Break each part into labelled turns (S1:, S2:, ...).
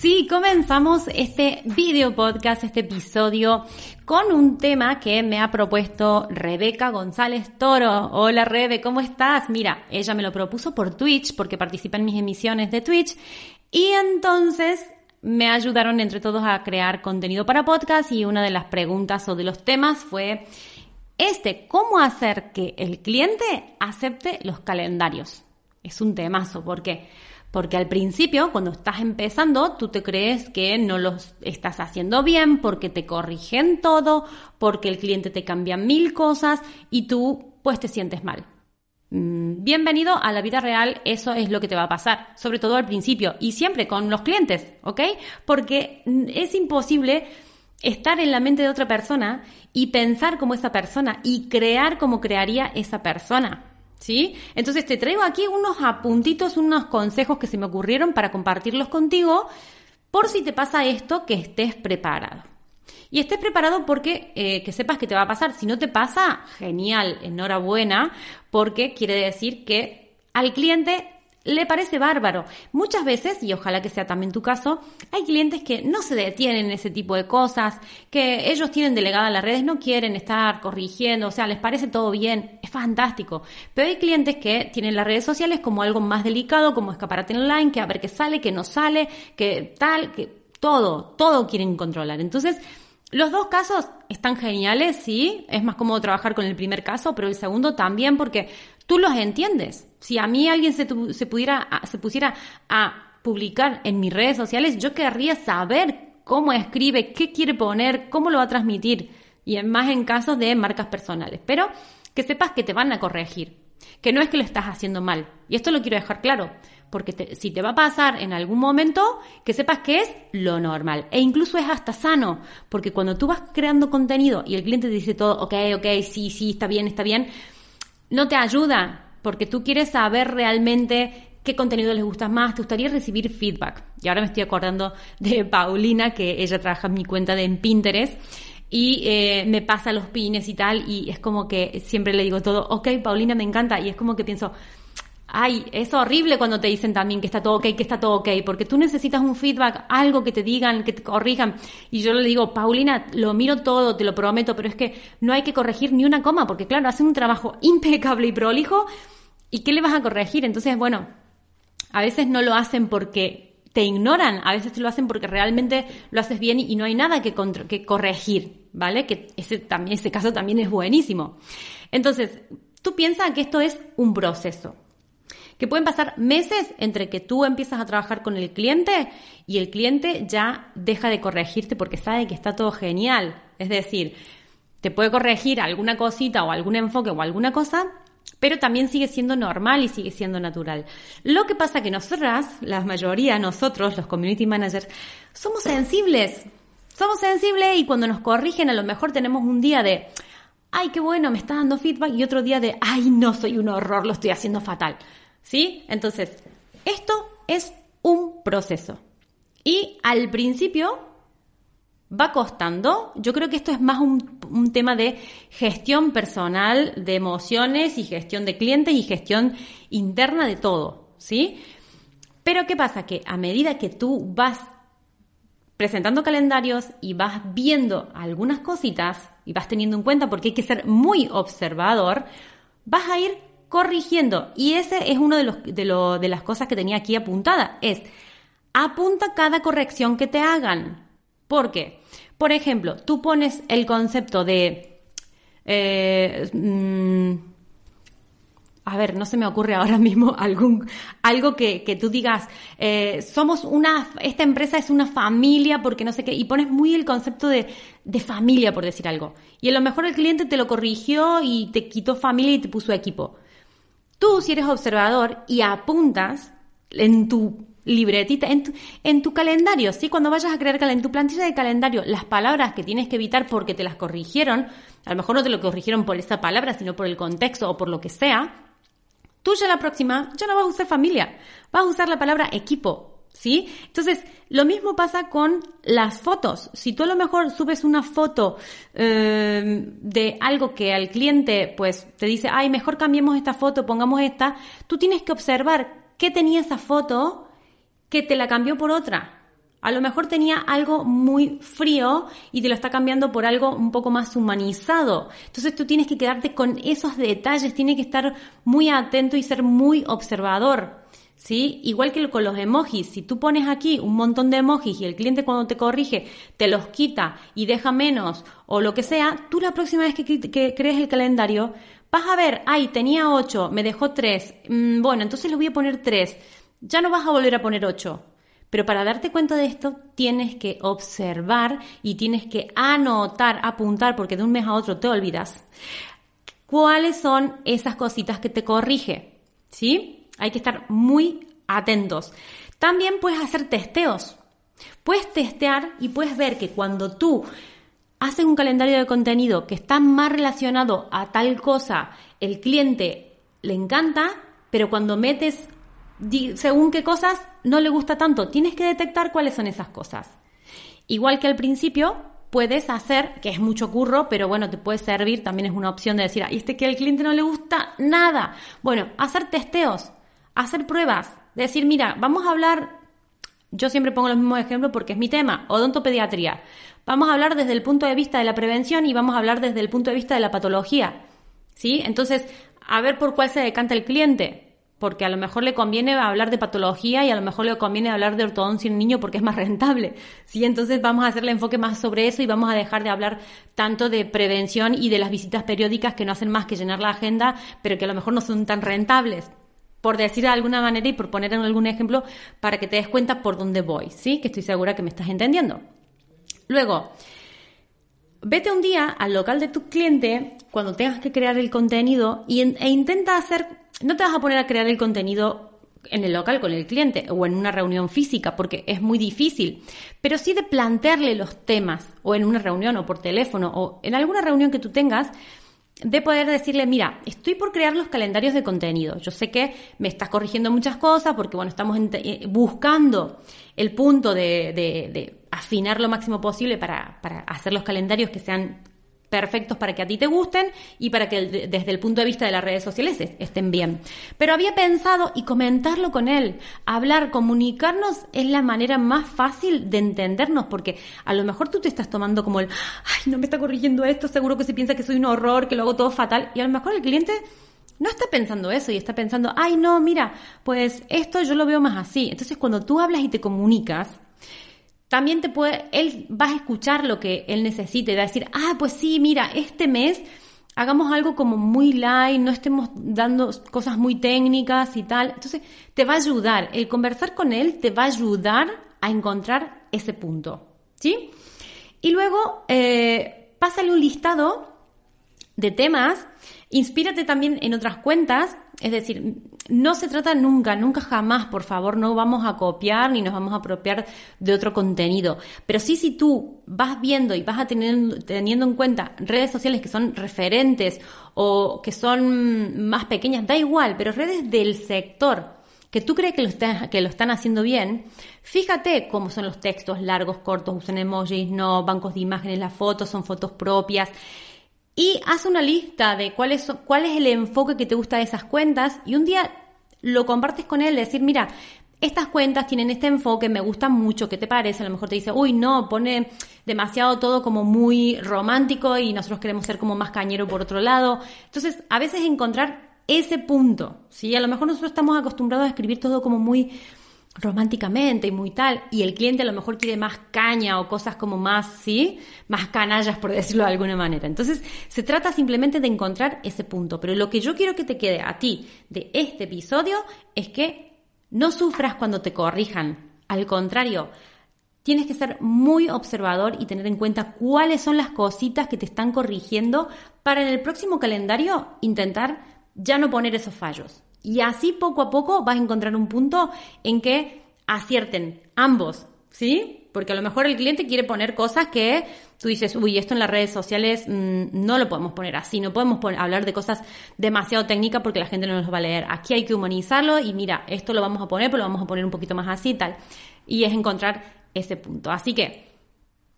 S1: Sí, comenzamos este video podcast, este episodio, con un tema que me ha propuesto Rebeca González Toro. Hola Rebe, ¿cómo estás? Mira, ella me lo propuso por Twitch porque participa en mis emisiones de Twitch y entonces me ayudaron entre todos a crear contenido para podcast y una de las preguntas o de los temas fue este, ¿cómo hacer que el cliente acepte los calendarios? Es un temazo porque porque al principio, cuando estás empezando, tú te crees que no lo estás haciendo bien, porque te corrigen todo, porque el cliente te cambia mil cosas y tú pues te sientes mal. Mm, bienvenido a la vida real, eso es lo que te va a pasar, sobre todo al principio y siempre con los clientes, ¿ok? Porque es imposible estar en la mente de otra persona y pensar como esa persona y crear como crearía esa persona. ¿Sí? Entonces te traigo aquí unos apuntitos, unos consejos que se me ocurrieron para compartirlos contigo por si te pasa esto, que estés preparado. Y estés preparado porque eh, que sepas que te va a pasar. Si no te pasa, genial, enhorabuena, porque quiere decir que al cliente le parece bárbaro. Muchas veces, y ojalá que sea también tu caso, hay clientes que no se detienen en ese tipo de cosas, que ellos tienen delegada las redes, no quieren estar corrigiendo, o sea, les parece todo bien, es fantástico. Pero hay clientes que tienen las redes sociales como algo más delicado, como escaparate online, que a ver qué sale, qué no sale, que tal, que todo, todo quieren controlar. Entonces, los dos casos están geniales, sí, es más cómodo trabajar con el primer caso, pero el segundo también porque tú los entiendes. Si a mí alguien se, pudiera, se pusiera a publicar en mis redes sociales, yo querría saber cómo escribe, qué quiere poner, cómo lo va a transmitir. Y más en casos de marcas personales. Pero que sepas que te van a corregir. Que no es que lo estás haciendo mal. Y esto lo quiero dejar claro. Porque si te va a pasar en algún momento, que sepas que es lo normal. E incluso es hasta sano. Porque cuando tú vas creando contenido y el cliente te dice todo, ok, ok, sí, sí, está bien, está bien no te ayuda porque tú quieres saber realmente qué contenido les gusta más, te gustaría recibir feedback. Y ahora me estoy acordando de Paulina, que ella trabaja en mi cuenta de Pinterest y eh, me pasa los pines y tal, y es como que siempre le digo todo, ok, Paulina, me encanta, y es como que pienso, Ay, es horrible cuando te dicen también que está todo ok, que está todo ok, porque tú necesitas un feedback, algo que te digan, que te corrijan. Y yo le digo, Paulina, lo miro todo, te lo prometo, pero es que no hay que corregir ni una coma, porque claro, hacen un trabajo impecable y prolijo, ¿y qué le vas a corregir? Entonces, bueno, a veces no lo hacen porque te ignoran, a veces te lo hacen porque realmente lo haces bien y no hay nada que, corregir, ¿vale? Que ese, también, ese caso también es buenísimo. Entonces, tú piensas que esto es un proceso que pueden pasar meses entre que tú empiezas a trabajar con el cliente y el cliente ya deja de corregirte porque sabe que está todo genial. Es decir, te puede corregir alguna cosita o algún enfoque o alguna cosa, pero también sigue siendo normal y sigue siendo natural. Lo que pasa que nosotras, la mayoría, nosotros, los community managers, somos sensibles. Somos sensibles y cuando nos corrigen a lo mejor tenemos un día de, ay, qué bueno, me está dando feedback y otro día de, ay, no, soy un horror, lo estoy haciendo fatal. ¿Sí? Entonces, esto es un proceso. Y al principio va costando. Yo creo que esto es más un, tema de gestión personal de emociones y gestión de clientes y gestión interna de todo, ¿sí? Pero ¿qué pasa? Que a medida que tú vas presentando calendarios y vas viendo algunas cositas y vas teniendo en cuenta porque hay que ser muy observador, vas a ir corrigiendo. Y ese es uno de, los, de, de las cosas que tenía aquí apuntada. Es, apunta cada corrección que te hagan. ¿Por qué? Por ejemplo, tú pones el concepto de... Eh, mm, a ver, no se me ocurre ahora mismo algún, algo que, que tú digas, eh, somos una, esta empresa es una familia porque no sé qué, y pones muy el concepto de, de familia, por decir algo. Y a lo mejor el cliente te lo corrigió y te quitó familia y te puso equipo. Tú, si eres observador y apuntas en tu libretita, en tu, en tu calendario, ¿sí? Cuando vayas a crear en tu plantilla de calendario, las palabras que tienes que evitar porque te las corrigieron, a lo mejor no te lo corrigieron por esa palabra, sino por el contexto o por lo que sea, tú ya la próxima ya no vas a usar familia, vas a usar la palabra equipo, ¿sí? Entonces, lo mismo pasa con las fotos. Si tú a lo mejor subes una foto eh, de algo que al cliente, pues, te dice, ay, mejor cambiemos esta foto, pongamos esta, tú tienes que observar qué tenía esa foto que te la cambió por otra. A lo mejor tenía algo muy frío y te lo está cambiando por algo un poco más humanizado. Entonces tú tienes que quedarte con esos detalles, tienes que estar muy atento y ser muy observador. ¿Sí? Igual que con los emojis, si tú pones aquí un montón de emojis y el cliente cuando te corrige te los quita y deja menos o lo que sea, tú la próxima vez que, crees el calendario vas a ver, ay, tenía 8, me dejó 3, mm, bueno, entonces le voy a poner 3, ya no vas a volver a poner 8, pero para darte cuenta de esto, tienes que observar y tienes que anotar, apuntar, porque de un mes a otro te olvidas, cuáles son esas cositas que te corrige. ¿Sí? Hay que estar muy atentos. También puedes hacer testeos. Puedes testear y puedes ver que cuando tú haces un calendario de contenido que está más relacionado a tal cosa, el cliente le encanta, pero cuando metes según qué cosas no le gusta tanto. Tienes que detectar cuáles son esas cosas. Igual que al principio, puedes hacer, que es mucho curro, pero bueno, te puede servir, también es una opción de decir, ¿y este que al cliente no le gusta nada? Bueno, hacer testeos, hacer pruebas, decir, mira, vamos a hablar, yo siempre pongo los mismos ejemplos porque es mi tema, odontopediatría. Vamos a hablar desde el punto de vista de la prevención y vamos a hablar desde el punto de vista de la patología. ¿Sí? Entonces, a ver por cuál se decanta el cliente porque a lo mejor le conviene hablar de patología y a lo mejor le conviene hablar de ortodoncia en niño porque es más rentable. ¿sí? Entonces vamos a hacerle enfoque más sobre eso y vamos a dejar de hablar tanto de prevención y de las visitas periódicas que no hacen más que llenar la agenda, pero que a lo mejor no son tan rentables. Por decir de alguna manera y por poner en algún ejemplo para que te des cuenta por dónde voy, ¿sí? Que estoy segura que me estás entendiendo. Luego, vete un día al local de tu cliente cuando tengas que crear el contenido y, e intenta hacer no te vas a poner a crear el contenido en el local con el cliente o en una reunión física porque es muy difícil, pero sí de plantearle los temas o en una reunión o por teléfono o en alguna reunión que tú tengas de poder decirle, mira, estoy por crear los calendarios de contenido. Yo sé que me estás corrigiendo muchas cosas porque, bueno, estamos eh, buscando el punto de, de, afinar lo máximo posible para, para hacer los calendarios que sean perfectos para que a ti te gusten y para que desde el punto de vista de las redes sociales estén bien. Pero había pensado y comentarlo con él, hablar, comunicarnos es la manera más fácil de entendernos porque a lo mejor tú te estás tomando como el, ay, no me está corrigiendo esto, seguro que se piensa que soy un horror, que lo hago todo fatal y a lo mejor el cliente no está pensando eso y está pensando, ay, no, mira, pues esto yo lo veo más así. Entonces cuando tú hablas y te comunicas, también te puede, él va a escuchar lo que él necesite, va a decir, ah, pues sí, mira, este mes hagamos algo como muy light, no estemos dando cosas muy técnicas y tal. Entonces, te va a ayudar, el conversar con él te va a ayudar a encontrar ese punto, ¿sí? Y luego, eh, pásale un listado de temas, inspírate también en otras cuentas, es decir, no se trata nunca, nunca jamás, por favor, no vamos a copiar ni nos vamos a apropiar de otro contenido. Pero sí, si tú vas viendo y vas a tener, teniendo en cuenta redes sociales que son referentes o que son más pequeñas, da igual, pero redes del sector que tú crees que lo, que lo están haciendo bien, fíjate cómo son los textos largos, cortos, usan emojis, no, bancos de imágenes, las fotos son fotos propias y haz una lista de cuál es, cuál es el enfoque que te gusta de esas cuentas y un día lo compartes con él, decir, mira, estas cuentas tienen este enfoque, me gustan mucho, ¿qué te parece? A lo mejor te dice, uy, no, pone demasiado todo como muy romántico y nosotros queremos ser como más cañero por otro lado. Entonces, a veces encontrar ese punto, ¿sí? A lo mejor nosotros estamos acostumbrados a escribir todo como muy románticamente y muy tal, y el cliente a lo mejor quiere más caña o cosas como más, ¿sí? Más canallas, por decirlo de alguna manera. Entonces, se trata simplemente de encontrar ese punto. Pero lo que yo quiero que te quede a ti de este episodio es que no sufras cuando te corrijan. Al contrario, tienes que ser muy observador y tener en cuenta cuáles son las cositas que te están corrigiendo para en el próximo calendario intentar ya no poner esos fallos. Y así poco a poco vas a encontrar un punto en que acierten ambos, ¿sí? Porque a lo mejor el cliente quiere poner cosas que tú dices, uy, esto en las redes sociales mm, no lo podemos poner así, no podemos hablar de cosas demasiado técnicas porque la gente no nos va a leer. Aquí hay que humanizarlo y mira, esto lo vamos a poner, pero lo vamos a poner un poquito más así y tal. Y es encontrar ese punto. Así que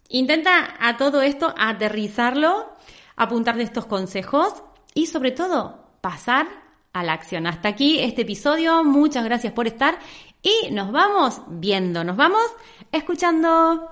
S1: intenta a todo esto aterrizarlo, apuntar de estos consejos y sobre todo pasar a la acción. Hasta aquí este episodio. Muchas gracias por estar y nos vamos viendo, nos vamos escuchando.